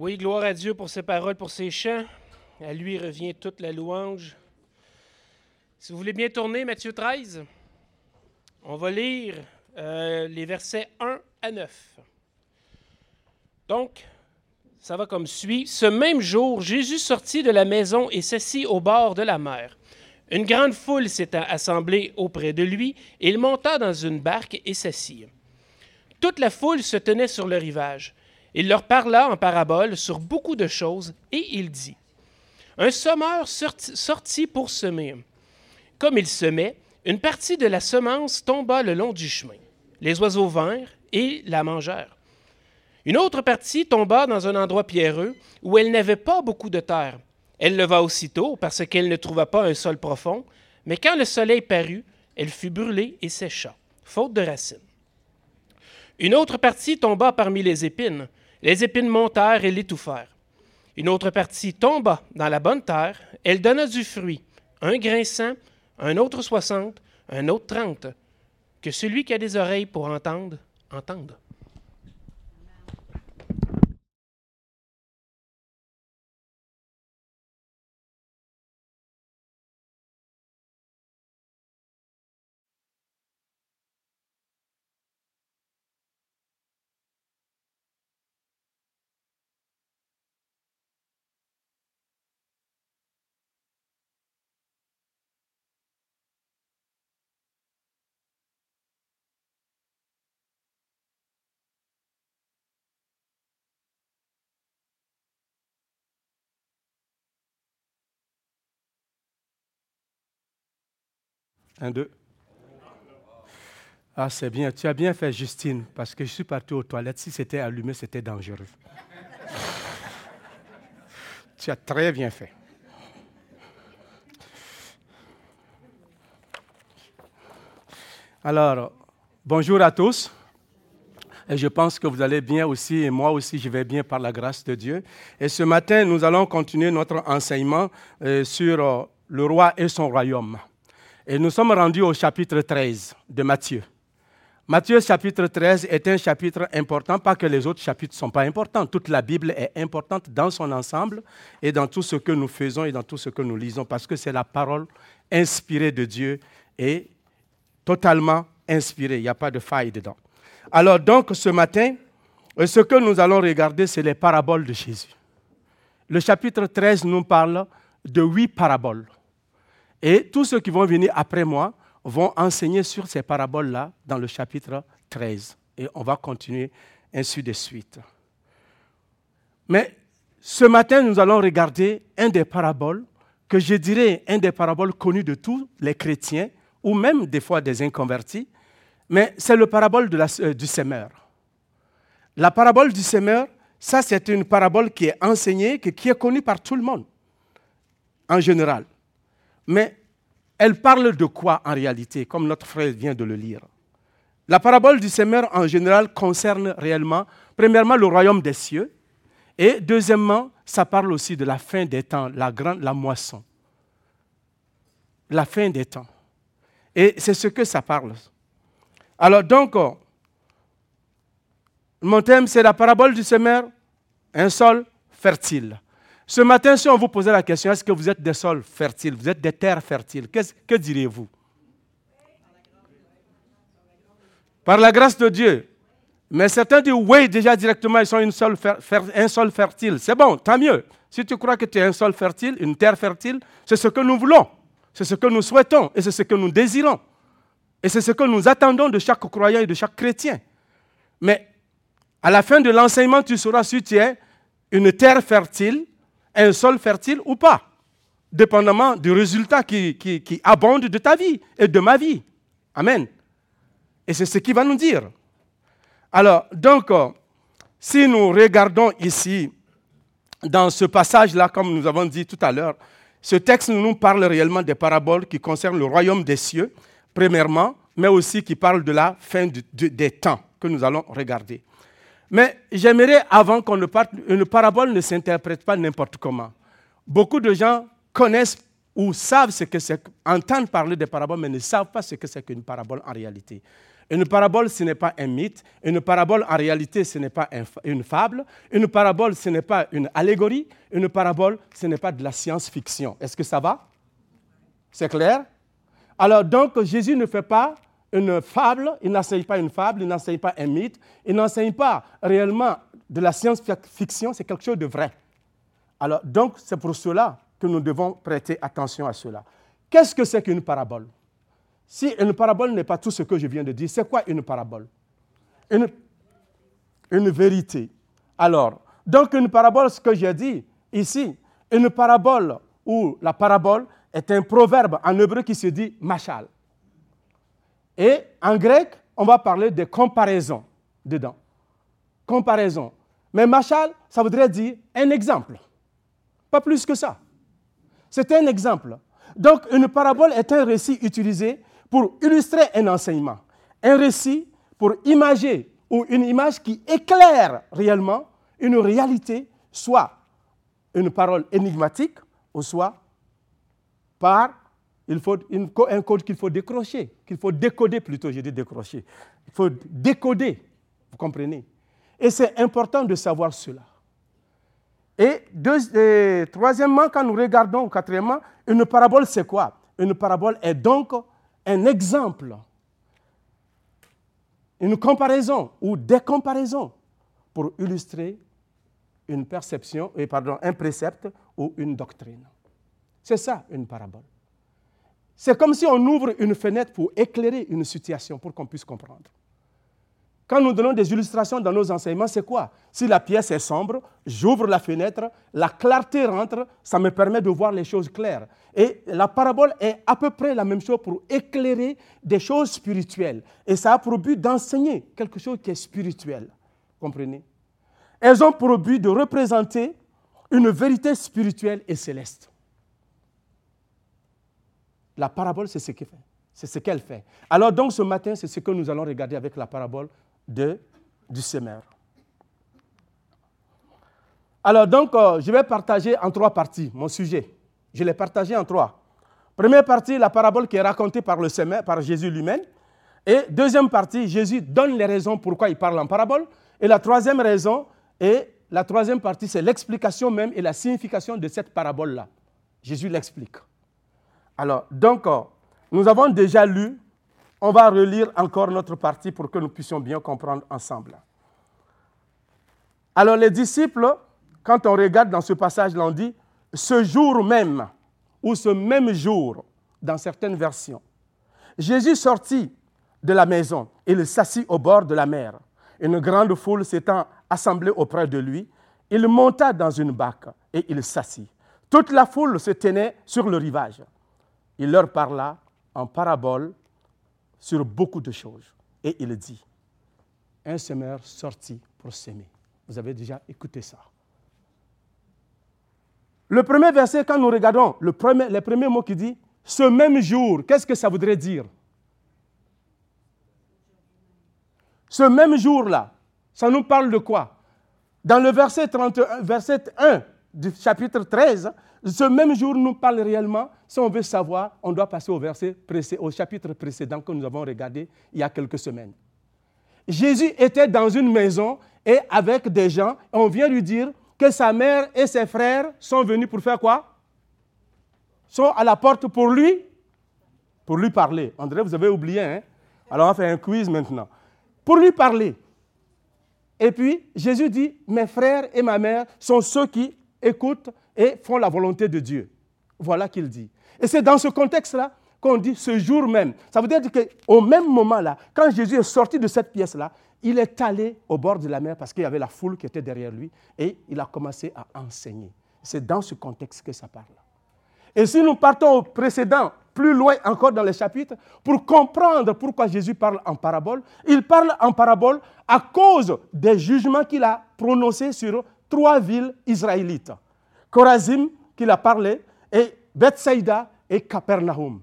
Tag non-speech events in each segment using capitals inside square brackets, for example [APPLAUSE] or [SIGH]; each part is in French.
Oui, gloire à Dieu pour ses paroles, pour ses chants. À lui revient toute la louange. Si vous voulez bien tourner, Matthieu 13, on va lire euh, les versets 1 à 9. Donc, ça va comme suit. Ce même jour, Jésus sortit de la maison et s'assit au bord de la mer. Une grande foule s'étant assemblée auprès de lui, il monta dans une barque et s'assit. Toute la foule se tenait sur le rivage. Il leur parla en parabole sur beaucoup de choses, et il dit Un sommeur sortit pour semer. Comme il semait, une partie de la semence tomba le long du chemin. Les oiseaux vinrent et la mangèrent. Une autre partie tomba dans un endroit pierreux où elle n'avait pas beaucoup de terre. Elle leva aussitôt parce qu'elle ne trouva pas un sol profond, mais quand le soleil parut, elle fut brûlée et sécha, faute de racines. Une autre partie tomba parmi les épines. Les épines montèrent et l'étouffèrent. Une autre partie tomba dans la bonne terre. Elle donna du fruit, un grain cent, un autre soixante, un autre trente. Que celui qui a des oreilles pour entendre, entende. Un, deux. Ah, c'est bien. Tu as bien fait, Justine, parce que je suis parti aux toilettes. Si c'était allumé, c'était dangereux. tu as très bien fait. Alors, bonjour à tous. Et je pense que vous allez bien aussi, et moi aussi, je vais bien par la grâce de Dieu. Et ce matin, nous allons continuer notre enseignement euh, sur euh, le roi et son royaume. Et nous sommes rendus au chapitre 13 de Matthieu. Matthieu chapitre 13 est un chapitre important, pas que les autres chapitres ne sont pas importants. Toute la Bible est importante dans son ensemble et dans tout ce que nous faisons et dans tout ce que nous lisons, parce que c'est la parole inspirée de Dieu et totalement inspirée. Il n'y a pas de faille dedans. Alors donc ce matin, ce que nous allons regarder, c'est les paraboles de Jésus. Le chapitre 13 nous parle de huit paraboles. Et tous ceux qui vont venir après moi vont enseigner sur ces paraboles-là dans le chapitre 13. Et on va continuer ainsi de suite. Mais ce matin, nous allons regarder un des paraboles que je dirais un des paraboles connus de tous les chrétiens, ou même des fois des inconvertis, mais c'est le parabole euh, du semeur. La parabole du semeur, ça c'est une parabole qui est enseignée, qui est connue par tout le monde, en général. Mais elle parle de quoi en réalité, comme notre frère vient de le lire? La parabole du semeur en général concerne réellement, premièrement, le royaume des cieux, et deuxièmement, ça parle aussi de la fin des temps, la grande, la moisson. La fin des temps. Et c'est ce que ça parle. Alors donc, mon thème, c'est la parabole du semeur, un sol fertile. Ce matin, si on vous posait la question, est-ce que vous êtes des sols fertiles, vous êtes des terres fertiles, que diriez-vous? Par la grâce de Dieu. Mais certains disent oui, déjà directement, ils sont un sol fertile. C'est bon, tant mieux. Si tu crois que tu es un sol fertile, une terre fertile, c'est ce que nous voulons, c'est ce que nous souhaitons et c'est ce que nous désirons. Et c'est ce que nous attendons de chaque croyant et de chaque chrétien. Mais à la fin de l'enseignement, tu sauras si tu es une terre fertile un sol fertile ou pas, dépendamment du résultat qui, abonde de ta vie et de ma vie. Amen. Et c'est ce qu'il va nous dire. Alors, donc, euh, si nous regardons ici, dans ce passage-là, comme nous avons dit tout à l'heure, ce texte nous parle réellement des paraboles qui concernent le royaume des cieux, premièrement, mais aussi qui parle de la fin des temps que nous allons regarder. Mais j'aimerais, avant qu'on ne parte, une parabole ne s'interprète pas n'importe comment. Beaucoup de gens connaissent ou savent ce que c'est, entendent parler des paraboles, mais ne savent pas ce que c'est qu'une parabole en réalité. Une parabole, ce n'est pas un mythe. Une parabole, en réalité, ce n'est pas une fable. Une parabole, ce n'est pas une allégorie. Une parabole, ce n'est pas de la science-fiction. Est-ce que ça va? C'est clair? Alors, donc, Jésus ne fait pas une fable, il n'enseigne pas une fable, il n'enseigne pas un mythe, il n'enseigne pas réellement de la science-fiction, c'est quelque chose de vrai. Alors, donc, c'est pour cela que nous devons prêter attention à cela. Qu'est-ce que c'est qu'une parabole? Si une parabole n'est pas tout ce que je viens de dire, c'est quoi une parabole? Une, une vérité. Alors, donc une parabole, ce que j'ai dit ici, une parabole ou la parabole est un proverbe en hébreu qui se dit machal. Et en grec, on va parler de comparaison dedans. Comparaison. Mais machal, ça voudrait dire un exemple. Pas plus que ça. C'est un exemple. Donc, une parabole est un récit utilisé pour illustrer un enseignement, un récit pour imager ou une image qui éclaire réellement une réalité, soit une parole énigmatique, ou soit par il faut un code qu'il faut décrocher, qu'il faut décoder plutôt, j'ai dit décrocher. Il faut décoder, vous comprenez Et c'est important de savoir cela. Et, et troisièmement, quand nous regardons, quatrièmement, une parabole, c'est quoi? Une parabole est donc un exemple, une comparaison ou des comparaisons pour illustrer une perception, pardon, un précepte ou une doctrine. C'est ça une parabole. C'est comme si on ouvre une fenêtre pour éclairer une situation pour qu'on puisse comprendre. Quand nous donnons des illustrations dans nos enseignements, c'est quoi? Si la pièce est sombre, j'ouvre la fenêtre, la clarté rentre, ça me permet de voir les choses claires. Et la parabole est à peu près la même chose pour éclairer des choses spirituelles. Et ça a pour but d'enseigner quelque chose qui est spirituel. Comprenez? Elles ont pour but de représenter une vérité spirituelle et céleste. La parabole, c'est ce qu'elle fait. C'est ce qu'elle fait. Alors donc ce matin, c'est ce que nous allons regarder avec la parabole de, du semeur. Alors donc, euh, je vais partager en trois parties mon sujet. Je l'ai partagé en trois. Première partie, la parabole qui est racontée par le semeur, par Jésus lui-même. Et deuxième partie, Jésus donne les raisons pourquoi il parle en parabole. Et la troisième raison, et la troisième partie, c'est l'explication même et la signification de cette parabole-là. Jésus l'explique. Alors, donc, euh, nous avons déjà lu on va relire encore notre partie pour que nous puissions bien comprendre ensemble. Alors les disciples, quand on regarde dans ce passage-là, on dit ce jour même, ou ce même jour, dans certaines versions. Jésus sortit de la maison, et il s'assit au bord de la mer. Une grande foule s'étant assemblée auprès de lui, il monta dans une barque et il s'assit. Toute la foule se tenait sur le rivage. Il leur parla en parabole sur beaucoup de choses. Et il dit, un semeur sorti pour s'aimer. Vous avez déjà écouté ça. Le premier verset, quand nous regardons le premier, les premiers qui dit, ce même jour, qu'est-ce que ça voudrait dire? Ce même jour-là, ça nous parle de quoi? Dans le verset, 31, verset 1 du chapitre 13, ce même jour nous parle réellement. Si on veut savoir, on doit passer au, verset chapitre précédent que nous avons regardé il y a quelques semaines. Jésus était dans une maison et avec des gens, on vient lui dire que sa mère et ses frères sont venus pour faire quoi? Sont à la porte pour lui Pour lui parler. André, vous avez oublié, hein? Alors on va faire un quiz maintenant. Pour lui parler. Et puis Jésus dit, mes frères et ma mère sont ceux qui écoutent et font la volonté de Dieu. Voilà qu'il dit. Et c'est dans ce contexte-là qu'on dit ce jour même. Ça veut dire qu'au même moment-là, quand Jésus est sorti de cette pièce-là, il est allé au bord de la mer parce qu'il y avait la foule qui était derrière lui et il a commencé à enseigner. C'est dans ce contexte que ça parle. Et si nous partons au précédent, plus loin encore dans les chapitres, pour comprendre pourquoi Jésus parle en parabole, il parle en parabole à cause des jugements qu'il a prononcés sur trois villes israélites. Corazim, qu'il a parlé, et Bethsaïda et Capernaum.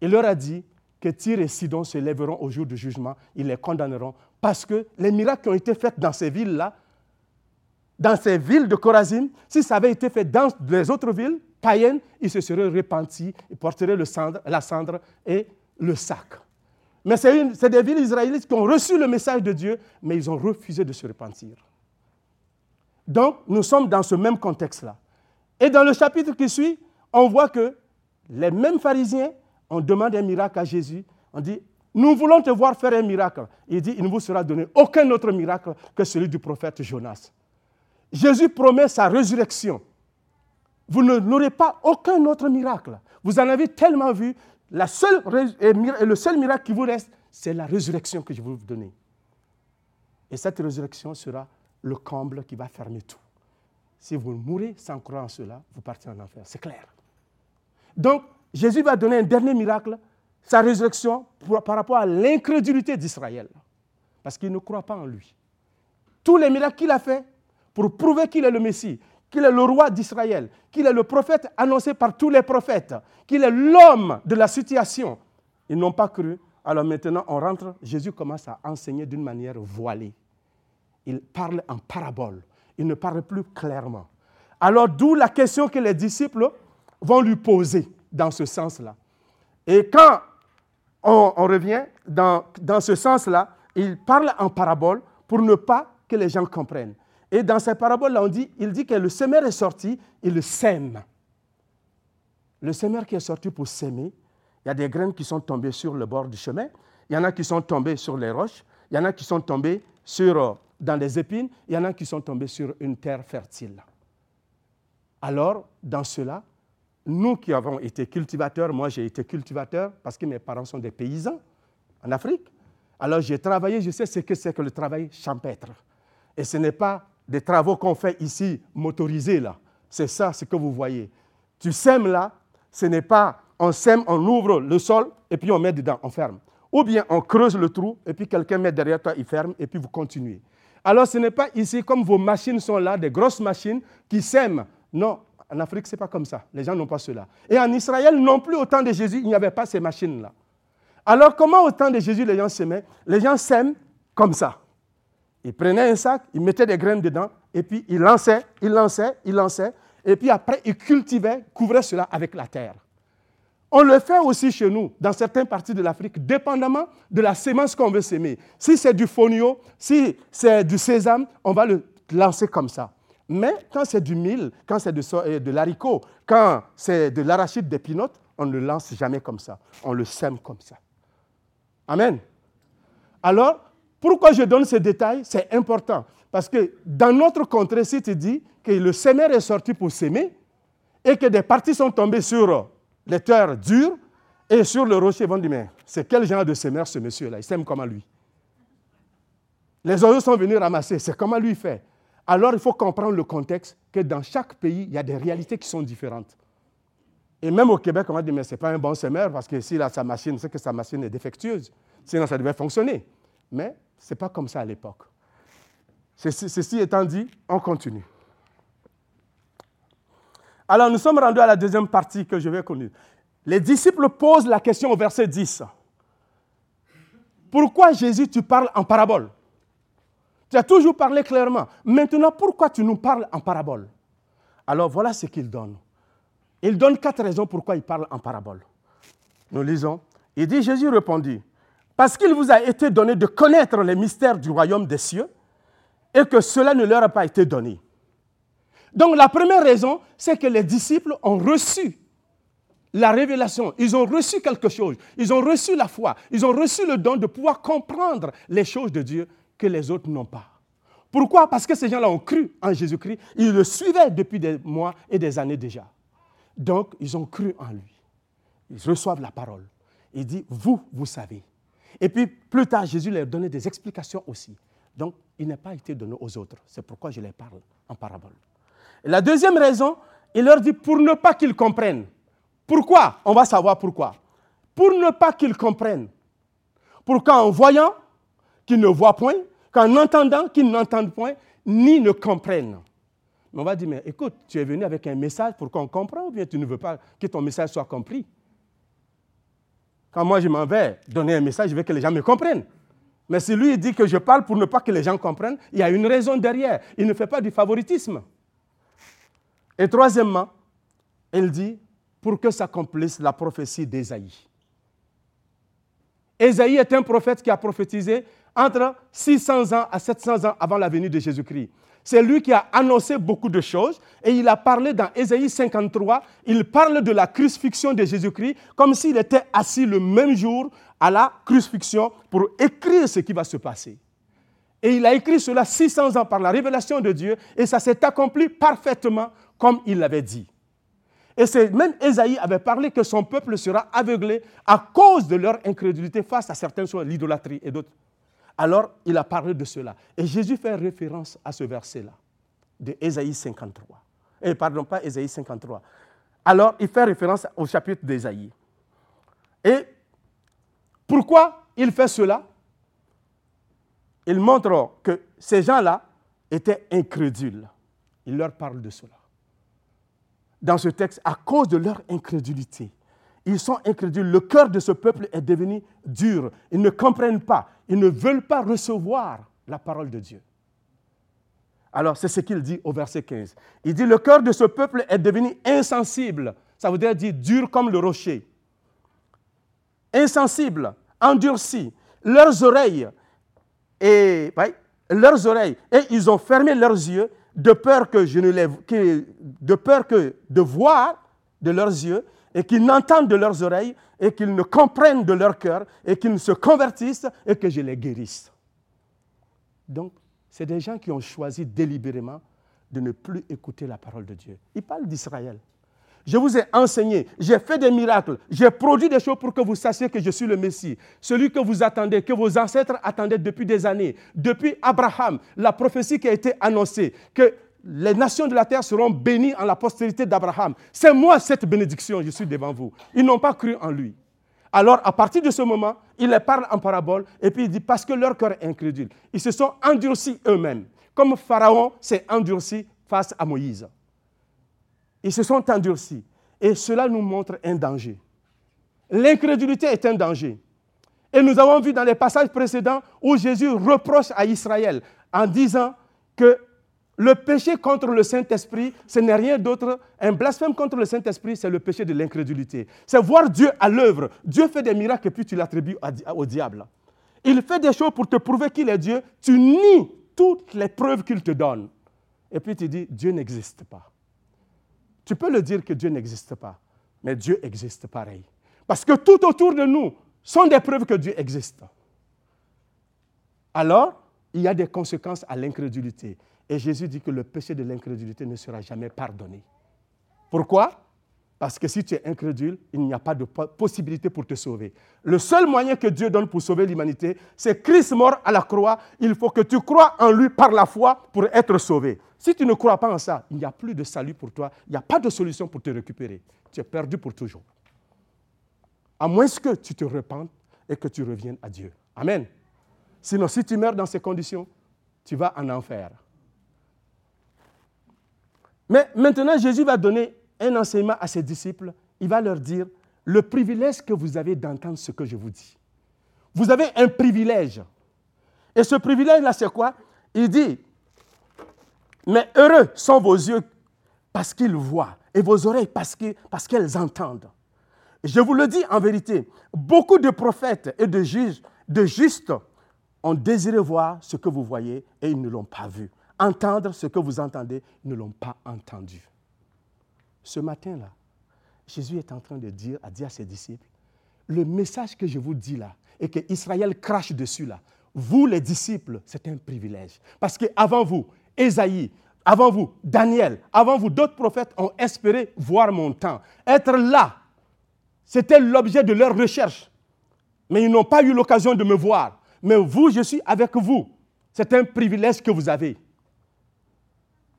Il leur a dit que Tyr et Sidon se lèveront au jour du jugement, ils les condamneront, parce que les miracles qui ont été faits dans ces villes-là, dans ces villes de Corazine, si ça avait été fait dans les autres villes païennes, ils se seraient repentis, ils porteraient la cendre et le sac. Mais c'est des villes israélites qui ont reçu le message de Dieu, mais ils ont refusé de se repentir. Donc, nous sommes dans ce même contexte-là. Et dans le chapitre qui suit, on voit que les mêmes pharisiens ont demandé un miracle à Jésus. On dit, nous voulons te voir faire un miracle. Il dit, il ne vous sera donné aucun autre miracle que celui du prophète Jonas. Jésus promet sa résurrection. Vous n'aurez pas aucun autre miracle. Vous en avez tellement vu. Le seul miracle qui vous reste, c'est la résurrection que je vais vous donner. Et cette résurrection sera le comble qui va fermer tout. Si vous mourrez sans croire en cela, vous partez en enfer. C'est clair. Donc, Jésus va donner un dernier miracle, sa résurrection, par rapport à l'incrédulité d'Israël. Parce qu'il ne croit pas en lui. Tous les miracles qu'il a faits pour prouver qu'il est le Messie, qu'il est le roi d'Israël, qu'il est le prophète annoncé par tous les prophètes, qu'il est l'homme de la situation, ils n'ont pas cru. Alors maintenant, on rentre, Jésus commence à enseigner d'une manière voilée. Il parle en parabole, il ne parle plus clairement. Alors d'où la question que les disciples vont lui poser dans ce sens-là. Et quand on, revient dans, dans ce sens-là, il parle en parabole pour ne pas que les gens comprennent. Et dans ces paraboles-là, on dit, il dit que le semeur est sorti, il sème. Le semeur qui est sorti pour s'aimer, il y a des graines qui sont tombées sur le bord du chemin, il y en a qui sont tombées sur les roches, il y en a qui sont tombées sur, euh, dans les épines, il y en a qui sont tombées sur une terre fertile. Alors, dans cela, nous qui avons été cultivateurs, moi j'ai été cultivateur parce que mes parents sont des paysans en Afrique. Alors j'ai travaillé, je sais ce que c'est que le travail champêtre. Et ce n'est pas des travaux qu'on fait ici motorisés là. C'est ça ce que vous voyez. Tu sèmes là, ce n'est pas on sème, on ouvre le sol et puis on met dedans, on ferme. Ou bien on creuse le trou et puis quelqu'un met derrière toi, il ferme et puis vous continuez. Alors ce n'est pas ici comme vos machines sont là, des grosses machines qui sèment. Non, en Afrique, ce n'est pas comme ça. Les gens n'ont pas cela. Et en Israël non plus, au temps de Jésus, il n'y avait pas ces machines-là. Alors, comment au temps de Jésus, les gens semaient Les gens sèment comme ça. Ils prenaient un sac, ils mettaient des graines dedans, et puis ils lançaient, ils lançaient, ils lançaient, et puis après, ils cultivaient, couvraient cela avec la terre. On le fait aussi chez nous, dans certaines parties de l'Afrique, dépendamment de la sémence qu'on veut s'aimer. Si c'est du fonio, si c'est du sésame, on va le lancer comme ça. Mais quand c'est du mil, quand c'est de, euh, de l'haricot, quand c'est de l'arachide d'épinote, on ne le lance jamais comme ça. On le sème comme ça. Amen. Alors, pourquoi je donne ces détails C'est important. Parce que dans notre contrée, si tu dis que le semeur est sorti pour s'aimer et que des parties sont tombées sur les terres dures et sur le rocher, vont dire, mais c'est quel genre de semeur ce monsieur-là? Il sème comment lui? Les oiseaux sont venus ramasser, c'est comment lui fait? Alors il faut comprendre le contexte que dans chaque pays, il y a des réalités qui sont différentes. Et même au Québec, on va dire, mais ce n'est pas un bon semeur parce que s'il a sa machine, c'est que sa machine est défectueuse. Sinon, ça devait fonctionner. Mais ce n'est pas comme ça à l'époque. Ceci étant dit, on continue. Alors, nous sommes rendus à la deuxième partie que je vais connaître. Les disciples posent la question au verset 10. Pourquoi Jésus, tu parles en parabole? Tu as toujours parlé clairement. Maintenant, pourquoi tu nous parles en parabole? Alors voilà ce qu'il donne. Il donne quatre raisons pourquoi il parle en parabole. Nous lisons. Il dit, Jésus répondit, parce qu'il vous a été donné de connaître les mystères du royaume des cieux et que cela ne leur a pas été donné. Donc la première raison, c'est que les disciples ont reçu la révélation, ils ont reçu quelque chose, ils ont reçu la foi, ils ont reçu le don de pouvoir comprendre les choses de Dieu que les autres n'ont pas. Pourquoi? Parce que ces gens-là ont cru en Jésus-Christ. Ils le suivaient depuis des mois et des années déjà. Donc, ils ont cru en lui. Ils reçoivent la parole. Il dit, vous, vous savez. Et puis, plus tard, Jésus leur donnait des explications aussi. Donc, il n'a pas été donné aux autres. C'est pourquoi je les parle en parabole. La deuxième raison, il leur dit pour ne pas qu'ils comprennent. Pourquoi? On va savoir pourquoi. Pour ne pas qu'ils comprennent. Pour qu'en voyant, qu'ils ne voient point, qu'en entendant, qu'ils n'entendent point, ni ne comprennent. Mais on va dire, mais écoute, tu es venu avec un message pour qu'on comprenne ou bien tu ne veux pas que ton message soit compris? Quand moi je m'en vais donner un message, je veux que les gens me comprennent. Mais si lui dit que je parle pour ne pas que les gens comprennent, il y a une raison derrière. Il ne fait pas du favoritisme. Et troisièmement, il dit pour que s'accomplisse la prophétie d'Ésaïe. Ésaïe est un prophète qui a prophétisé entre 600 ans à 700 ans avant la venue de Jésus-Christ. C'est lui qui a annoncé beaucoup de choses et il a parlé dans Ésaïe 53, il parle de la crucifixion de Jésus-Christ comme s'il était assis le même jour à la crucifixion pour écrire ce qui va se passer. Et il a écrit cela 600 ans par la révélation de Dieu et ça s'est accompli parfaitement comme il l'avait dit. Et même Ésaïe avait parlé que son peuple sera aveuglé à cause de leur incrédulité face à certaines choses, l'idolâtrie et d'autres. Alors, il a parlé de cela. Et Jésus fait référence à ce verset-là, de Ésaïe 53. Et eh, pardon, pas Ésaïe 53. Alors, il fait référence au chapitre d'Ésaïe. Et pourquoi il fait cela? Il montre que ces gens-là étaient incrédules. Il leur parle de cela dans ce texte à cause de leur incrédulité. Ils sont incrédules. Le cœur de ce peuple est devenu dur. Ils ne comprennent pas. Ils ne veulent pas recevoir la parole de Dieu. Alors, c'est ce qu'il dit au verset 15. Il dit, le cœur de ce peuple est devenu insensible. Ça veut dire, dire dur comme le rocher. Insensible, endurci. Leurs oreilles, et, leurs oreilles, et ils ont fermé leurs yeux de peur que je ne les, de peur que de voir de leurs yeux et qu'ils n'entendent de leurs oreilles et qu'ils ne comprennent de leur cœur et qu'ils ne se convertissent et que je les guérisse. Donc, c'est des gens qui ont choisi délibérément de ne plus écouter la parole de Dieu. Il parle d'Israël. Je vous ai enseigné, j'ai fait des miracles, j'ai produit des choses pour que vous sachiez que je suis le Messie, celui que vous attendez, que vos ancêtres attendaient depuis des années. Depuis Abraham, la prophétie qui a été annoncée, que les nations de la terre seront bénies en la postérité d'Abraham. C'est moi cette bénédiction, je suis devant vous. Ils n'ont pas cru en lui. Alors, à partir de ce moment, il les parle en parabole et puis il dit parce que leur cœur est incrédule. Ils se sont endurcis eux-mêmes, comme Pharaon s'est endurci face à Moïse. Ils se sont endurcis. Et cela nous montre un danger. L'incrédulité est un danger. Et nous avons vu dans les passages précédents où Jésus reproche à Israël en disant que le péché contre le Saint-Esprit, ce n'est rien d'autre. Un blasphème contre le Saint-Esprit, c'est le péché de l'incrédulité. C'est voir Dieu à l'œuvre. Dieu fait des miracles et puis tu l'attribues au diable. Il fait des choses pour te prouver qu'il est Dieu. Tu nies toutes les preuves qu'il te donne. Et puis tu dis, Dieu n'existe pas. Tu peux le dire que Dieu n'existe pas, mais Dieu existe pareil. Parce que tout autour de nous sont des preuves que Dieu existe. Alors, il y a des conséquences à l'incrédulité. Et Jésus dit que le péché de l'incrédulité ne sera jamais pardonné. Pourquoi? Parce que si tu es incrédule, il n'y a pas de possibilité pour te sauver. Le seul moyen que Dieu donne pour sauver l'humanité, c'est Christ mort à la croix. Il faut que tu crois en lui par la foi pour être sauvé. Si tu ne crois pas en ça, il n'y a plus de salut pour toi, il n'y a pas de solution pour te récupérer. Tu es perdu pour toujours. À moins que tu te repentes et que tu reviennes à Dieu. Amen. Sinon, si tu meurs dans ces conditions, tu vas en enfer. Mais maintenant, Jésus va donner un enseignement à ses disciples. Il va leur dire, le privilège que vous avez d'entendre ce que je vous dis. Vous avez un privilège. Et ce privilège-là, c'est quoi? Il dit, mais heureux sont vos yeux parce qu'ils voient et vos oreilles parce qu'elles entendent. Je vous le dis en vérité, beaucoup de prophètes et de juges, de justes, ont désiré voir ce que vous voyez et ils ne l'ont pas vu. Entendre ce que vous entendez, ils ne l'ont pas entendu. Ce matin-là, Jésus est en train de dire, à dire à ses disciples, le message que je vous dis là, et que Israël crache dessus là, vous les disciples, c'est un privilège. Parce qu'avant vous, Ésaïe, avant vous, Daniel, avant vous, d'autres prophètes ont espéré voir mon temps. Être là, c'était l'objet de leur recherche. Mais ils n'ont pas eu l'occasion de me voir. Mais vous, je suis avec vous. C'est un privilège que vous avez.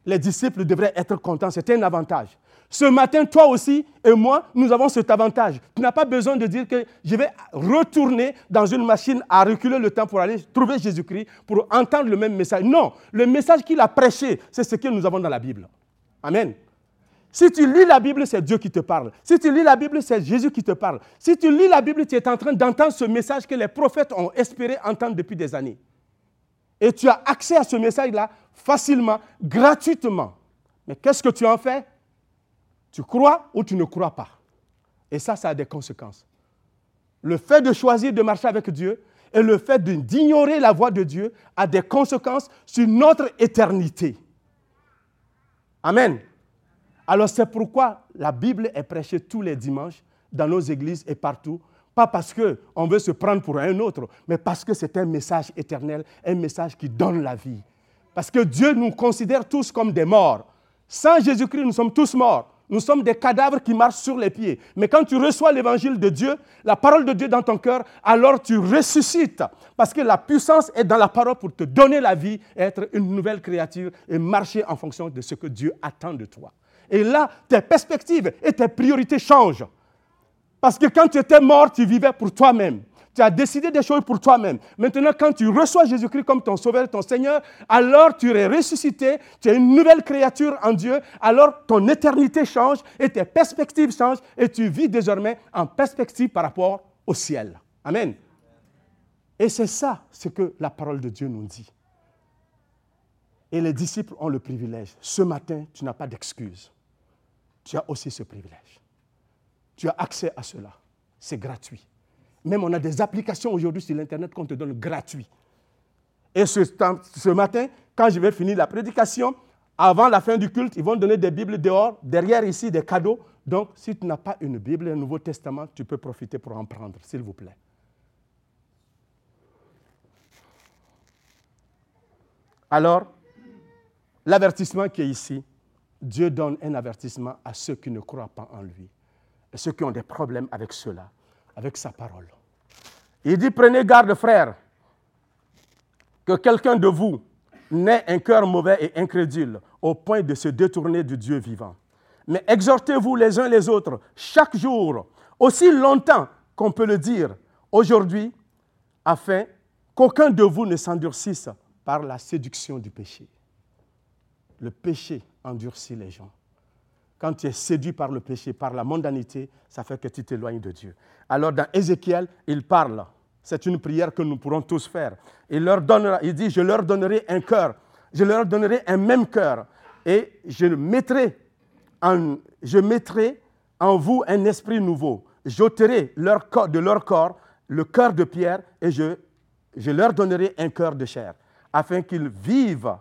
Les disciples devraient être contents, c'est un avantage. Ce matin, toi aussi et moi, nous avons cet avantage. Tu n'as pas besoin de dire que je vais retourner dans une machine à reculer le temps pour aller trouver Jésus-Christ, pour entendre le même message. Non, le message qu'il a prêché, c'est ce que nous avons dans la Bible. Amen. Si tu lis la Bible, c'est Dieu qui te parle. Si tu lis la Bible, c'est Jésus qui te parle. Si tu lis la Bible, tu es en train d'entendre ce message que les prophètes ont espéré entendre depuis des années. Et tu as accès à ce message-là facilement, gratuitement. Mais qu'est-ce que tu en fais? Tu crois ou tu ne crois pas. Et ça, ça a des conséquences. Le fait de choisir de marcher avec Dieu et le fait d'ignorer la voix de Dieu a des conséquences sur notre éternité. Amen. Alors c'est pourquoi la Bible est prêchée tous les dimanches dans nos églises et partout. Pas parce qu'on veut se prendre pour un autre, mais parce que c'est un message éternel, un message qui donne la vie. Parce que Dieu nous considère tous comme des morts. Sans Jésus-Christ, nous sommes tous morts. Nous sommes des cadavres qui marchent sur les pieds. Mais quand tu reçois l'évangile de Dieu, la parole de Dieu dans ton cœur, alors tu ressuscites. Parce que la puissance est dans la parole pour te donner la vie, être une nouvelle créature et marcher en fonction de ce que Dieu attend de toi. Et là, tes perspectives et tes priorités changent. Parce que quand tu étais mort, tu vivais pour toi-même. Tu as décidé des choses pour toi-même. Maintenant, quand tu reçois Jésus-Christ comme ton sauveur, ton Seigneur, alors tu es ressuscité, tu es une nouvelle créature en Dieu, alors ton éternité change et tes perspectives changent et tu vis désormais en perspective par rapport au ciel. Amen. Et c'est ça ce que la parole de Dieu nous dit. Et les disciples ont le privilège. Ce matin, tu n'as pas d'excuse. Tu as aussi ce privilège. Tu as accès à cela. C'est gratuit. Même on a des applications aujourd'hui sur l'Internet qu'on te donne gratuit. Et ce, matin, quand je vais finir la prédication, avant la fin du culte, ils vont donner des Bibles dehors, derrière ici des cadeaux. Donc, si tu n'as pas une Bible, un Nouveau Testament, tu peux profiter pour en prendre, s'il vous plaît. Alors, l'avertissement qui est ici, Dieu donne un avertissement à ceux qui ne croient pas en lui, et ceux qui ont des problèmes avec cela avec sa parole. Il dit, prenez garde, frères, que quelqu'un de vous n'ait un cœur mauvais et incrédule au point de se détourner du Dieu vivant. Mais exhortez-vous les uns les autres chaque jour, aussi longtemps qu'on peut le dire aujourd'hui, afin qu'aucun de vous ne s'endurcisse par la séduction du péché. Le péché endurcit les gens. Quand tu es séduit par le péché, par la mondanité, ça fait que tu t'éloignes de Dieu. Alors dans Ézéchiel, il parle. C'est une prière que nous pourrons tous faire. Il, leur donnera, il dit, je leur donnerai un cœur. Je leur donnerai un même cœur. Et je mettrai en, je mettrai en vous un esprit nouveau. J'ôterai leur de leur corps le cœur de pierre et je, je leur donnerai un cœur de chair, afin qu'ils vivent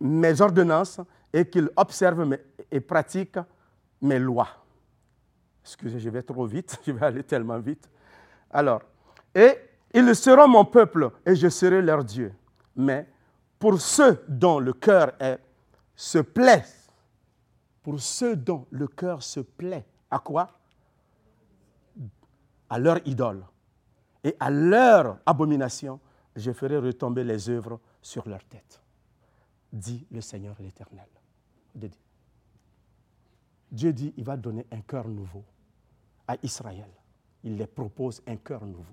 mes ordonnances et qu'ils observent et pratiquent mes lois. Excusez, je vais trop vite, [LAUGHS] je vais aller tellement vite. Alors, et ils seront mon peuple et je serai leur Dieu. Mais pour ceux dont le cœur se plaît, pour ceux dont le cœur se plaît, à quoi? À leur idole et à leur abomination, je ferai retomber les œuvres sur leur tête, dit le Seigneur l'Éternel. Dieu dit, il va donner un cœur nouveau à Israël. Il les propose un cœur nouveau.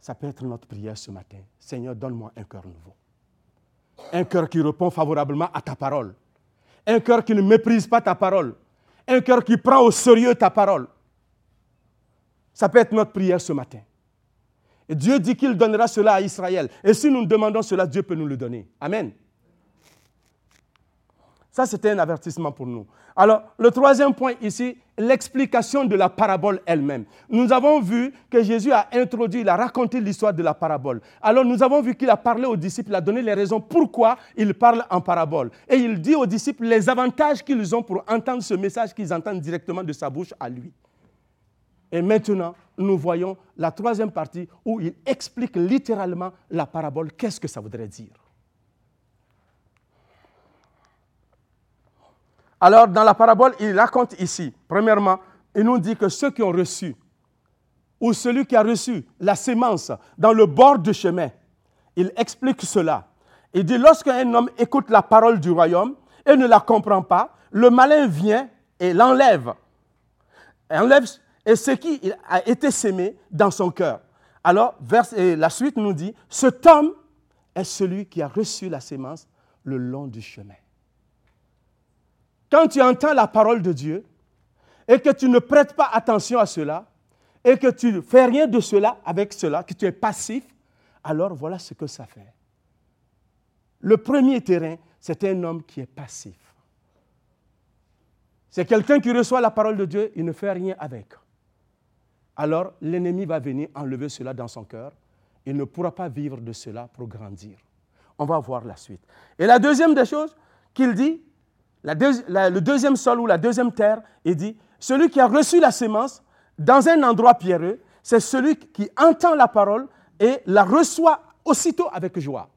Ça peut être notre prière ce matin. Seigneur, donne-moi un cœur nouveau. Un cœur qui répond favorablement à ta parole. Un cœur qui ne méprise pas ta parole. Un cœur qui prend au sérieux ta parole. Ça peut être notre prière ce matin. Et Dieu dit qu'il donnera cela à Israël. Et si nous demandons cela, Dieu peut nous le donner. Amen. Ça, c'était un avertissement pour nous. Alors, le troisième point ici, l'explication de la parabole elle-même. Nous avons vu que Jésus a introduit, il a raconté l'histoire de la parabole. Alors, nous avons vu qu'il a parlé aux disciples, il a donné les raisons pourquoi il parle en parabole. Et il dit aux disciples les avantages qu'ils ont pour entendre ce message qu'ils entendent directement de sa bouche à lui. Et maintenant, nous voyons la troisième partie où il explique littéralement la parabole. Qu'est-ce que ça voudrait dire? Alors, dans la parabole, il raconte ici, premièrement, il nous dit que ceux qui ont reçu, ou celui qui a reçu la sémence dans le bord du chemin, il explique cela. Il dit, lorsqu'un homme écoute la parole du royaume et ne la comprend pas, le malin vient et l'enlève. Enlève et ce qui a été sémé dans son cœur. Alors, la suite nous dit, cet homme est celui qui a reçu la sémence le long du chemin. Quand tu entends la parole de Dieu et que tu ne prêtes pas attention à cela et que tu ne fais rien de cela avec cela, que tu es passif, alors voilà ce que ça fait. Le premier terrain, c'est un homme qui est passif. C'est quelqu'un qui reçoit la parole de Dieu, il ne fait rien avec. Alors l'ennemi va venir enlever cela dans son cœur. Il ne pourra pas vivre de cela pour grandir. On va voir la suite. Et la deuxième des choses qu'il dit, le deuxième sol ou la deuxième terre, il dit, celui qui a reçu la sémence dans un endroit pierreux, c'est celui qui entend la parole et la reçoit aussitôt avec joie.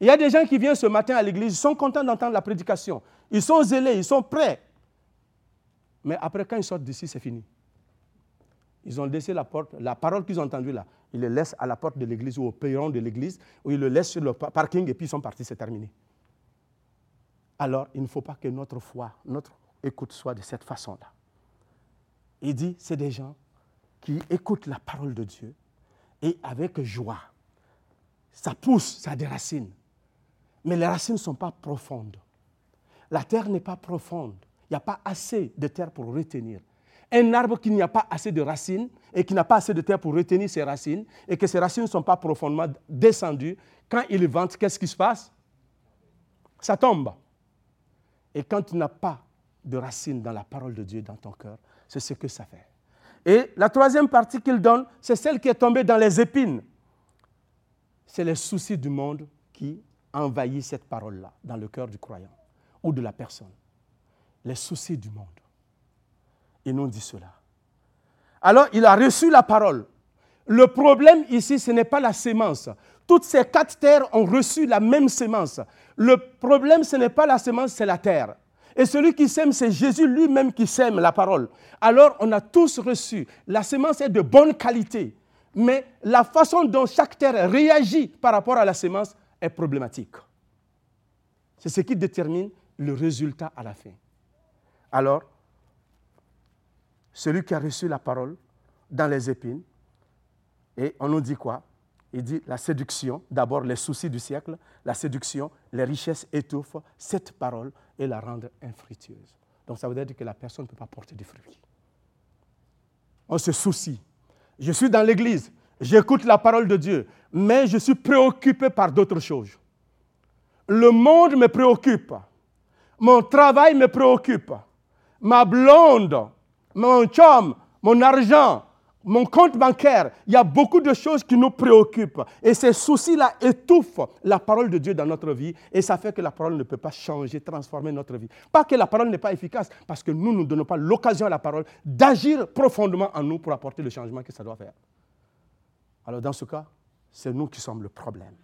Il y a des gens qui viennent ce matin à l'église, ils sont contents d'entendre la prédication. Ils sont zélés, ils sont prêts. Mais après, quand ils sortent d'ici, c'est fini. Ils ont laissé la porte, la parole qu'ils ont entendue là, ils laissent à la porte de l'église ou au perron de l'église, ou ils le laissent sur le parking et puis ils sont partis, c'est terminé. Alors, il ne faut pas que notre foi, notre écoute soit de cette façon-là. Il dit, c'est des gens qui écoutent la parole de Dieu et avec joie. Ça pousse, ça a des racines mais les racines ne sont pas profondes. La terre n'est pas profonde. Il n'y a pas assez de terre pour retenir. Un arbre qui n'y a pas assez de racines et qui n'a pas assez de terre pour retenir ses racines et que ses racines ne sont pas profondément descendues, quand il vente, qu'est-ce qui se passe? Ça tombe. Et quand tu n'as pas de racines dans la parole de Dieu dans ton cœur, c'est ce que ça fait. Et la troisième partie qu'il donne, c'est celle qui est tombée dans les épines. C'est les soucis du monde qui envahit cette parole-là dans le cœur du croyant ou de la personne. Les soucis du monde. Il nous dit cela. Alors, il a reçu la parole. Le problème ici, ce n'est pas la sémence. Toutes ces quatre terres ont reçu la même sémence. Le problème, ce n'est pas la sémence, c'est la terre. Et celui qui sème, c'est Jésus lui-même qui sème la parole. Alors, on a tous reçu. La sémence est de bonne qualité. Mais la façon dont chaque terre réagit par rapport à la sémence, est problématique. C'est ce qui détermine le résultat à la fin. Alors, celui qui a reçu la parole dans les épines, et on nous dit quoi? Il dit la séduction, d'abord les soucis du siècle, la séduction, les richesses étouffent cette parole et la rendent infructueuse. Donc ça veut dire que la personne ne peut pas porter des fruits. On se soucie. Je suis dans l'église, j'écoute la parole de Dieu, mais je suis préoccupé par d'autres choses. Le monde me préoccupe. Mon travail me préoccupe. Ma blonde, mon chum, mon argent, mon compte bancaire. Il y a beaucoup de choses qui nous préoccupent. Et ces soucis-là étouffent la parole de Dieu dans notre vie. Et ça fait que la parole ne peut pas changer, transformer notre vie. Pas que la parole n'est pas efficace, parce que nous ne donnons pas l'occasion à la parole d'agir profondément en nous pour apporter le changement que ça doit faire. Alors dans ce cas, c'est nous qui sommes le problème.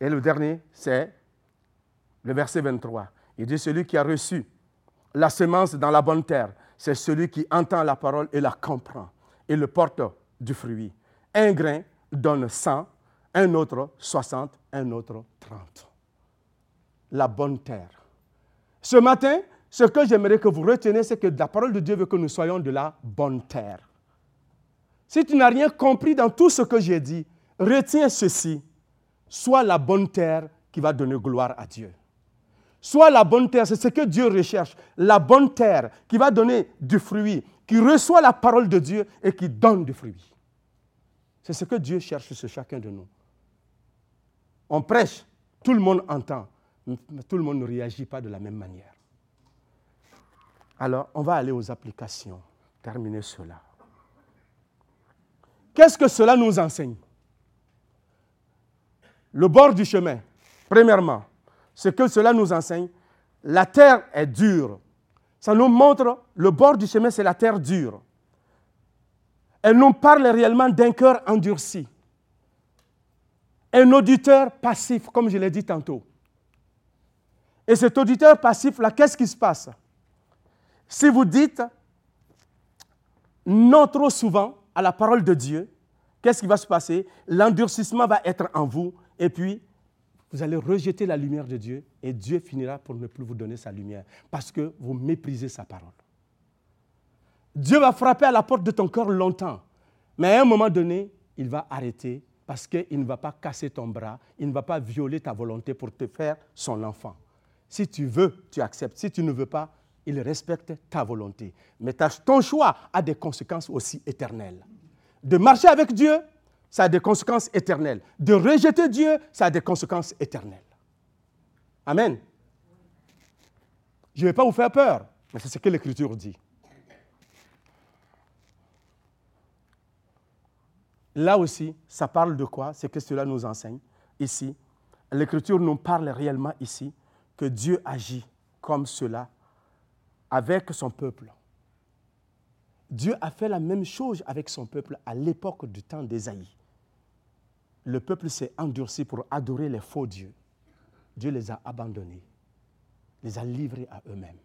Et le dernier, c'est le verset 23. Il dit, celui qui a reçu la semence dans la bonne terre, c'est celui qui entend la parole et la comprend et le porte du fruit. Un grain donne 100, un autre 60, un autre 30. La bonne terre. Ce matin, ce que j'aimerais que vous reteniez, c'est que la parole de Dieu veut que nous soyons de la bonne terre. Si tu n'as rien compris dans tout ce que j'ai dit, retiens ceci. Sois la bonne terre qui va donner gloire à Dieu. Sois la bonne terre, c'est ce que Dieu recherche. La bonne terre qui va donner du fruit, qui reçoit la parole de Dieu et qui donne du fruit. C'est ce que Dieu cherche sur chacun de nous. On prêche, tout le monde entend, mais tout le monde ne réagit pas de la même manière. Alors, on va aller aux applications, terminer cela. Qu'est-ce que cela nous enseigne? Le bord du chemin, premièrement, ce que cela nous enseigne, la terre est dure. Ça nous montre, le bord du chemin, c'est la terre dure. Elle nous parle réellement d'un cœur endurci. Un auditeur passif, comme je l'ai dit tantôt. Et cet auditeur passif-là, qu'est-ce qui se passe? Si vous dites non trop souvent, à la parole de Dieu, qu'est-ce qui va se passer? L'endurcissement va être en vous et puis vous allez rejeter la lumière de Dieu et Dieu finira pour ne plus vous donner sa lumière parce que vous méprisez sa parole. Dieu va frapper à la porte de ton cœur longtemps, mais à un moment donné, il va arrêter parce qu'il ne va pas casser ton bras, il ne va pas violer ta volonté pour te faire son enfant. Si tu veux, tu acceptes. Si tu ne veux pas, il respecte ta volonté. Mais ton choix a des conséquences aussi éternelles. De marcher avec Dieu, ça a des conséquences éternelles. De rejeter Dieu, ça a des conséquences éternelles. Amen. Je ne vais pas vous faire peur, mais c'est ce que l'Écriture dit. Là aussi, ça parle de quoi? C'est que cela nous enseigne ici. L'Écriture nous parle réellement ici que Dieu agit comme cela avec son peuple. Dieu a fait la même chose avec son peuple à l'époque du temps d'Ésaïe. Le peuple s'est endurci pour adorer les faux dieux. Dieu les a abandonnés, les a livrés à eux-mêmes.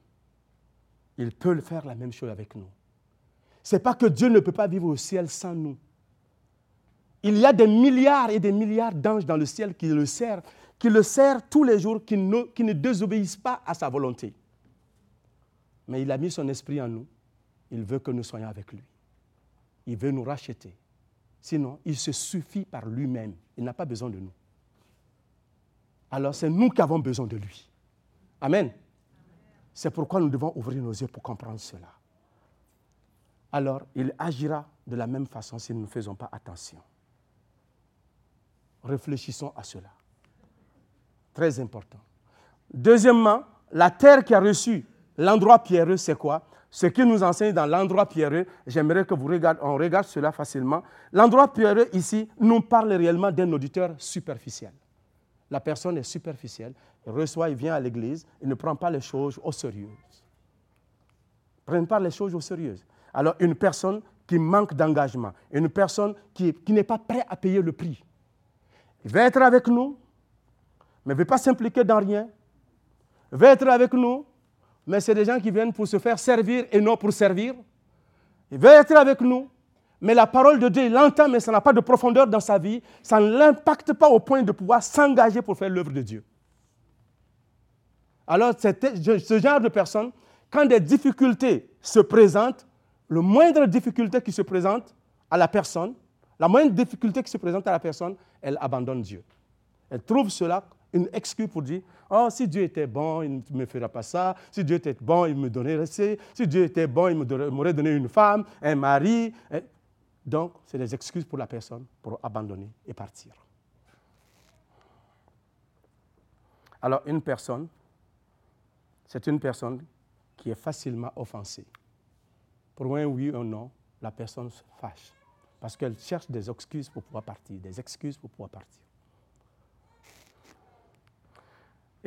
Il peut faire la même chose avec nous. Ce n'est pas que Dieu ne peut pas vivre au ciel sans nous. Il y a des milliards et des milliards d'anges dans le ciel qui le servent, qui le servent tous les jours, qui ne, qui ne désobéissent pas à sa volonté. Mais il a mis son esprit en nous. Il veut que nous soyons avec lui. Il veut nous racheter. Sinon, il se suffit par lui-même. Il n'a pas besoin de nous. Alors c'est nous qui avons besoin de lui. Amen. C'est pourquoi nous devons ouvrir nos yeux pour comprendre cela. Alors, il agira de la même façon si nous ne faisons pas attention. Réfléchissons à cela. Très important. Deuxièmement, la terre qui a reçu l'endroit pierreux, c'est quoi? Ce qui nous enseigne dans l'endroit pierreux, j'aimerais que vous regardiez, on regarde cela facilement. L'endroit pierreux ici nous parle réellement d'un auditeur superficiel. La personne est superficielle, il reçoit, il vient à l'église, il ne prend pas les choses au sérieux. Ne pas les choses au sérieux. Alors une personne qui manque d'engagement, une personne qui, qui n'est pas prête à payer le prix, il veut être avec nous, mais ne veut pas s'impliquer dans rien. Il veut être avec nous, mais c'est des gens qui viennent pour se faire servir et non pour servir. Il veut être avec nous, mais la parole de Dieu, il l'entend, mais ça n'a pas de profondeur dans sa vie. Ça ne l'impacte pas au point de pouvoir s'engager pour faire l'œuvre de Dieu. Alors, ce genre de personne, quand des difficultés se présentent, le moindre difficulté qui se présente à la personne, la moindre difficulté qui se présente à la personne, elle abandonne Dieu. Elle trouve cela une excuse pour dire Oh, si Dieu était bon, il ne me ferait pas ça. Si Dieu était bon, il me donnerait ça. Si Dieu était bon, il m'aurait donné une femme, un mari. Donc, c'est des excuses pour la personne pour abandonner et partir. Alors, une personne, c'est une personne qui est facilement offensée. Pour un oui ou un non, la personne se fâche. Parce qu'elle cherche des excuses pour pouvoir partir, des excuses pour pouvoir partir.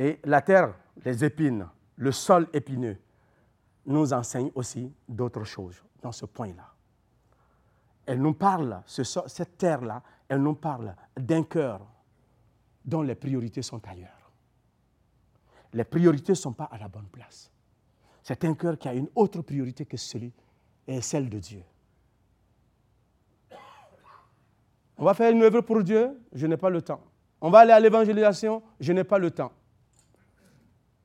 Et la terre, les épines, le sol épineux, nous enseignent aussi d'autres choses dans ce point-là. Elle nous parle, cette terre-là, elle nous parle d'un cœur dont les priorités sont ailleurs. Les priorités ne sont pas à la bonne place. C'est un cœur qui a une autre priorité que celui et celle de Dieu. On va faire une œuvre pour Dieu, je n'ai pas le temps. On va aller à l'évangélisation, je n'ai pas le temps.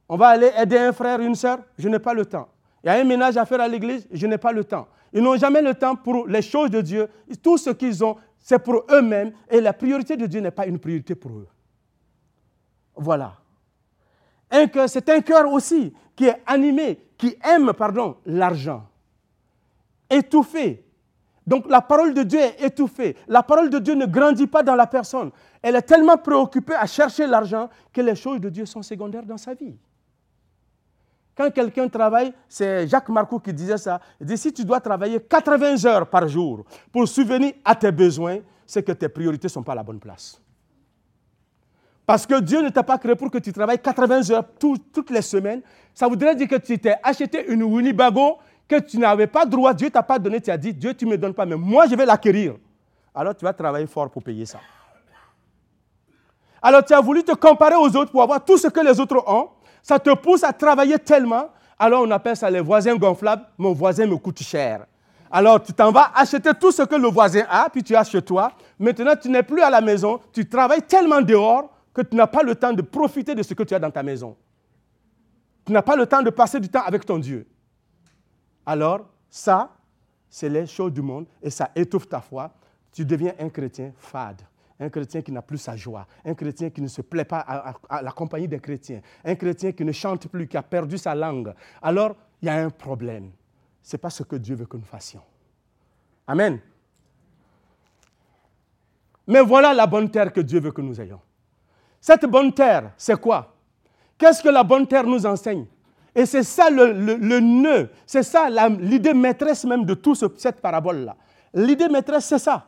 On va aller aider un frère, une sœur, je n'ai pas le temps. Il y a un ménage à faire à l'église, je n'ai pas le temps. Ils n'ont jamais le temps pour les choses de Dieu. Tout ce qu'ils ont, c'est pour eux-mêmes. Et la priorité de Dieu n'est pas une priorité pour eux. Voilà. C'est un cœur aussi qui est animé, qui aime, pardon, l'argent. Étouffé, donc la parole de Dieu est étouffée. La parole de Dieu ne grandit pas dans la personne. Elle est tellement préoccupée à chercher l'argent que les choses de Dieu sont secondaires dans sa vie. Quand quelqu'un travaille, c'est Jacques Marcoux qui disait ça. Il dit si tu dois travailler 80 heures par jour pour subvenir à tes besoins, c'est que tes priorités ne sont pas à la bonne place. Parce que Dieu ne t'a pas créé pour que tu travailles 80 heures toutes les semaines. Ça voudrait dire que tu t'es acheté une Winnebago que tu n'avais pas droit, Dieu t'a pas donné, tu as dit, Dieu, tu ne me donnes pas, mais moi, je vais l'acquérir. Alors, tu vas travailler fort pour payer ça. Alors, tu as voulu te comparer aux autres pour avoir tout ce que les autres ont. Ça te pousse à travailler tellement. Alors, on appelle ça les voisins gonflables. Mon voisin me coûte cher. Alors, tu t'en vas acheter tout ce que le voisin a, puis tu as chez toi. Maintenant, tu n'es plus à la maison. Tu travailles tellement dehors que tu n'as pas le temps de profiter de ce que tu as dans ta maison. Tu n'as pas le temps de passer du temps avec ton Dieu alors ça, c'est les choses du monde et ça étouffe ta foi. Tu deviens un chrétien fade, un chrétien qui n'a plus sa joie, un chrétien qui ne se plaît pas à, la compagnie des chrétiens, un chrétien qui ne chante plus, qui a perdu sa langue, alors il y a un problème. Ce n'est pas ce que Dieu veut que nous fassions. Amen. Mais voilà la bonne terre que Dieu veut que nous ayons. Cette bonne terre, c'est quoi? Qu'est-ce que la bonne terre nous enseigne? Et c'est ça le, nœud, c'est ça l'idée maîtresse même de toute cette parabole-là. L'idée maîtresse, c'est ça.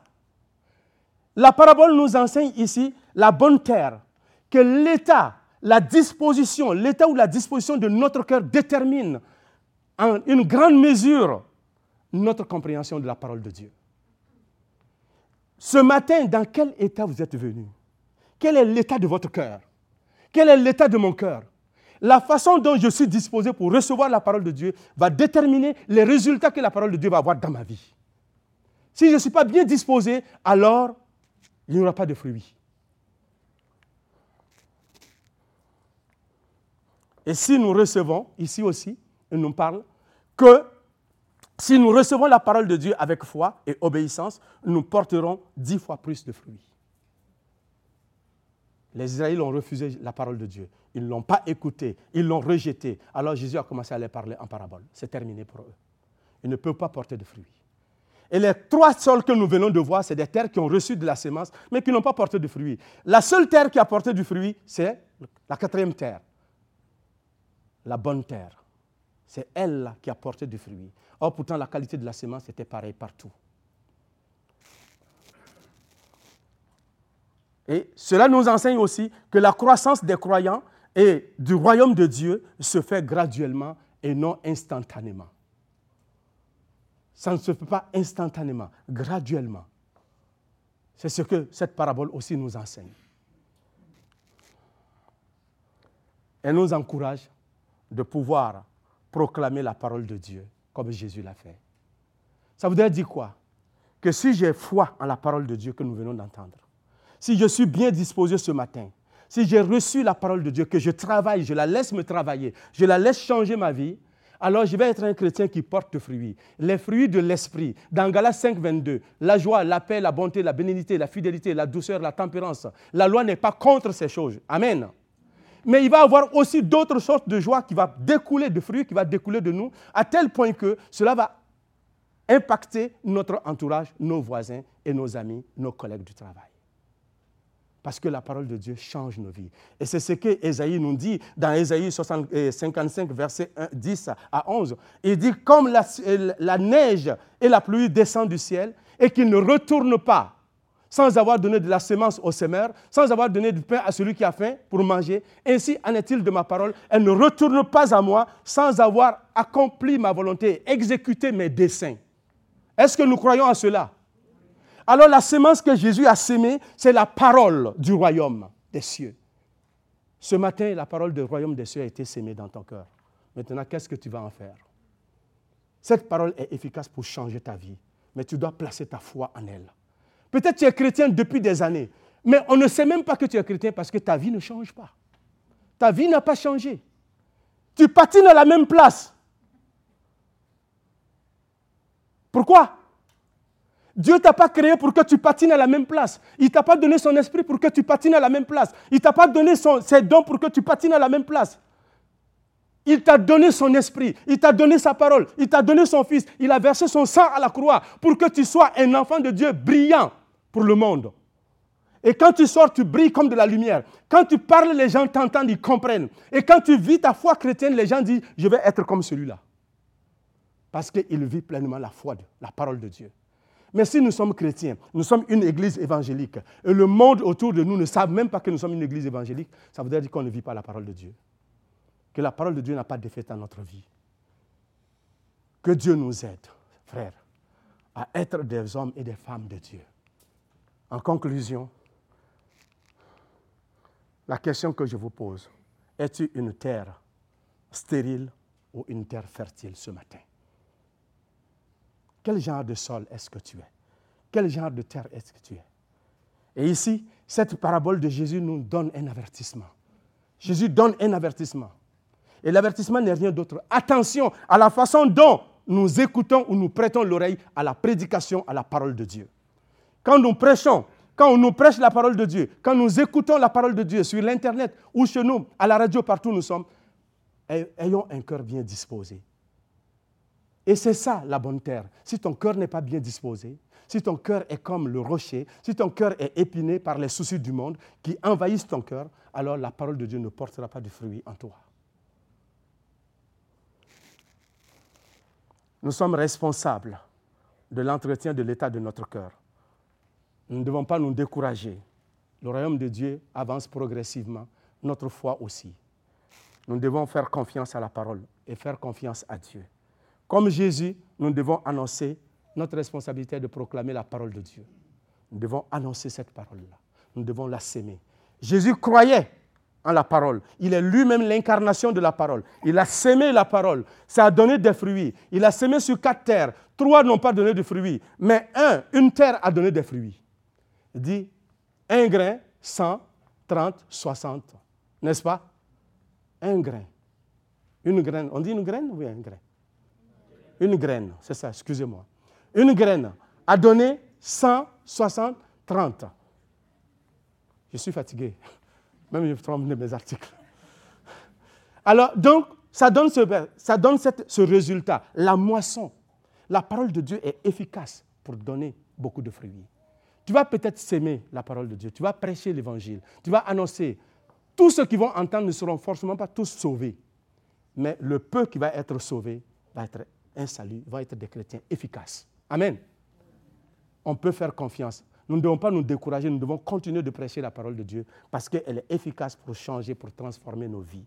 La parabole nous enseigne ici la bonne terre, que l'état, la disposition, l'état ou la disposition de notre cœur détermine en une grande mesure notre compréhension de la parole de Dieu. Ce matin, dans quel état vous êtes venu? Quel est l'état de votre cœur? Quel est l'état de mon cœur? La façon dont je suis disposé pour recevoir la parole de Dieu va déterminer les résultats que la parole de Dieu va avoir dans ma vie. Si je ne suis pas bien disposé, alors il n'y aura pas de fruits. Et si nous recevons, ici aussi, il nous parle que si nous recevons la parole de Dieu avec foi et obéissance, nous porterons dix fois plus de fruits. Les Israéliens ont refusé la parole de Dieu. Ils ne l'ont pas écoutée, ils l'ont rejetée. Alors Jésus a commencé à les parler en parabole. C'est terminé pour eux. Ils ne peuvent pas porter de fruits. Et les trois sols que nous venons de voir, c'est des terres qui ont reçu de la sémence, mais qui n'ont pas porté de fruits. La seule terre qui a porté du fruit, c'est la quatrième terre, la bonne terre. C'est elle qui a porté du fruit. Or, pourtant, la qualité de la sémence était pareille partout. Et cela nous enseigne aussi que la croissance des croyants et du royaume de Dieu se fait graduellement et non instantanément. Ça ne se fait pas instantanément, graduellement. C'est ce que cette parabole aussi nous enseigne. Elle nous encourage de pouvoir proclamer la parole de Dieu comme Jésus l'a fait. Ça voudrait dire quoi? Que si j'ai foi en la parole de Dieu que nous venons d'entendre, si je suis bien disposé ce matin, si j'ai reçu la parole de Dieu, que je travaille, je la laisse me travailler, je la laisse changer ma vie, alors je vais être un chrétien qui porte fruits. Les fruits de l'esprit. Dans Galates 5, 22, la joie, la paix, la bonté, la bénignité, la fidélité, la douceur, la tempérance. La loi n'est pas contre ces choses. Amen. Mais il va y avoir aussi d'autres sortes de joie qui va découler de fruits, qui va découler de nous, à tel point que cela va impacter notre entourage, nos voisins et nos amis, nos collègues du travail. Parce que la parole de Dieu change nos vies. Et c'est ce que Ésaïe nous dit dans Ésaïe 55, verset 10 à 11. Il dit, comme la, la neige et la pluie descendent du ciel et qu'ils ne retournent pas sans avoir donné de la semence au semeur, sans avoir donné du pain à celui qui a faim pour manger. Ainsi en est-il de ma parole. Elle ne retourne pas à moi sans avoir accompli ma volonté, exécuté mes desseins. Est-ce que nous croyons à cela? Alors la semence que Jésus a sémée, c'est la parole du royaume des cieux. Ce matin, la parole du royaume des cieux a été sémée dans ton cœur. Maintenant, qu'est-ce que tu vas en faire? Cette parole est efficace pour changer ta vie, mais tu dois placer ta foi en elle. Peut-être tu es chrétien depuis des années, mais on ne sait même pas que tu es chrétien parce que ta vie ne change pas. Ta vie n'a pas changé. Tu patines à la même place. Pourquoi? Dieu t'a pas créé pour que tu patines à la même place. Il t'a pas donné son esprit pour que tu patines à la même place. Il t'a pas donné ses dons pour que tu patines à la même place. Il t'a donné son esprit, il t'a donné sa parole, il t'a donné son fils, il a versé son sang à la croix pour que tu sois un enfant de Dieu brillant pour le monde. Et quand tu sors, tu brilles comme de la lumière. Quand tu parles, les gens t'entendent, ils comprennent. Et quand tu vis ta foi chrétienne, les gens disent, je vais être comme celui-là. Parce qu'il vit pleinement la foi, de, la parole de Dieu. Mais si nous sommes chrétiens, nous sommes une église évangélique, et le monde autour de nous ne savent même pas que nous sommes une église évangélique, ça voudrait dire qu'on ne vit pas la parole de Dieu. Que la parole de Dieu n'a pas d'effet dans notre vie. Que Dieu nous aide, frères, à être des hommes et des femmes de Dieu. En conclusion, la question que je vous pose, es-tu une terre stérile ou une terre fertile ce matin? Quel genre de sol est-ce que tu es? Quel genre de terre est-ce que tu es? Et ici, cette parabole de Jésus nous donne un avertissement. Jésus donne un avertissement. Et l'avertissement n'est rien d'autre. Attention à la façon dont nous écoutons ou nous prêtons l'oreille à la prédication, à la parole de Dieu. Quand nous prêchons quand on nous prêche la parole de Dieu, quand nous écoutons la parole de Dieu sur l'Internet ou chez nous, à la radio, partout où nous sommes, ayons un cœur bien disposé. Et c'est ça la bonne terre. Si ton cœur n'est pas bien disposé, si ton cœur est comme le rocher, si ton cœur est épiné par les soucis du monde qui envahissent ton cœur, alors la parole de Dieu ne portera pas de fruits en toi. Nous sommes responsables de l'entretien de l'état de notre cœur. Nous ne devons pas nous décourager. Le royaume de Dieu avance progressivement, notre foi aussi. Nous devons faire confiance à la parole et faire confiance à Dieu. Comme Jésus, nous devons annoncer notre responsabilité de proclamer la parole de Dieu. Nous devons annoncer cette parole-là. Nous devons la s'aimer. Jésus croyait en la parole. Il est lui-même l'incarnation de la parole. Il a sémé la parole. Ça a donné des fruits. Il a sémé sur quatre terres. Trois n'ont pas donné de fruits. Mais un, une terre a donné des fruits. Il dit un grain, 100, 30, 60. N'est-ce pas? Un grain. Une graine. On dit une graine Oui, un grain? Une graine, c'est ça, excusez-moi. Une graine a donné 100, 60, 30. Je suis fatigué. Même je tremble mes articles. Alors, donc, ça donne, ce, ça donne ce résultat. La moisson. La parole de Dieu est efficace pour donner beaucoup de fruits. Tu vas peut-être s'aimer la parole de Dieu. Tu vas prêcher l'évangile. Tu vas annoncer. Tous ceux qui vont entendre ne seront forcément pas tous sauvés. Mais le peu qui va être sauvé va être un salut, va être des chrétiens efficaces. Amen. On peut faire confiance. Nous ne devons pas nous décourager, nous devons continuer de prêcher la parole de Dieu parce qu'elle est efficace pour changer, pour transformer nos vies.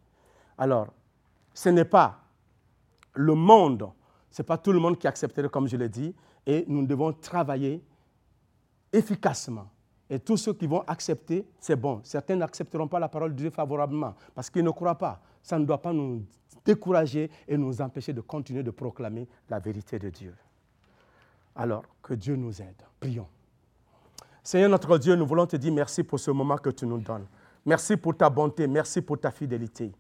Alors, ce n'est pas le monde, ce n'est pas tout le monde qui accepterait, comme je l'ai dit, et nous devons travailler efficacement. Et tous ceux qui vont accepter, c'est bon. Certains n'accepteront pas la parole de Dieu favorablement parce qu'ils ne croient pas. Ça ne doit pas nous décourager et nous empêcher de continuer de proclamer la vérité de Dieu. Alors, que Dieu nous aide. Prions. Seigneur notre Dieu, nous voulons te dire merci pour ce moment que tu nous donnes. Merci pour ta bonté, merci pour ta fidélité.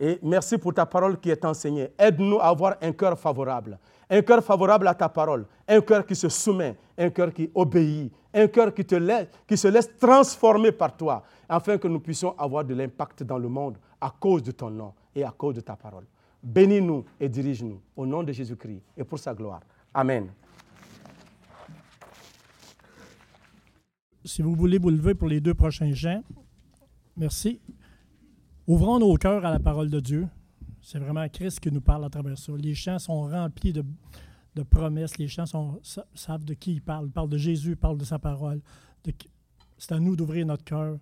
Et merci pour ta parole qui est enseignée. Aide-nous à avoir un cœur favorable. Un cœur favorable à ta parole. Un cœur qui se soumet. Un cœur qui obéit. Un cœur qui, te laisse, qui se laisse transformer par toi. Afin que nous puissions avoir de l'impact dans le monde à cause de ton nom et à cause de ta parole. Bénis-nous et dirige-nous au nom de Jésus-Christ et pour sa gloire. Amen. si vous voulez vous lever pour les deux prochains chants, merci. Ouvrons nos cœurs à la parole de Dieu. C'est vraiment Christ qui nous parle à travers ça. Les chants sont remplis de, promesses. Les chants savent de qui ils parlent. Ils parlent de Jésus, ils parlent de sa parole. C'est à nous d'ouvrir notre cœur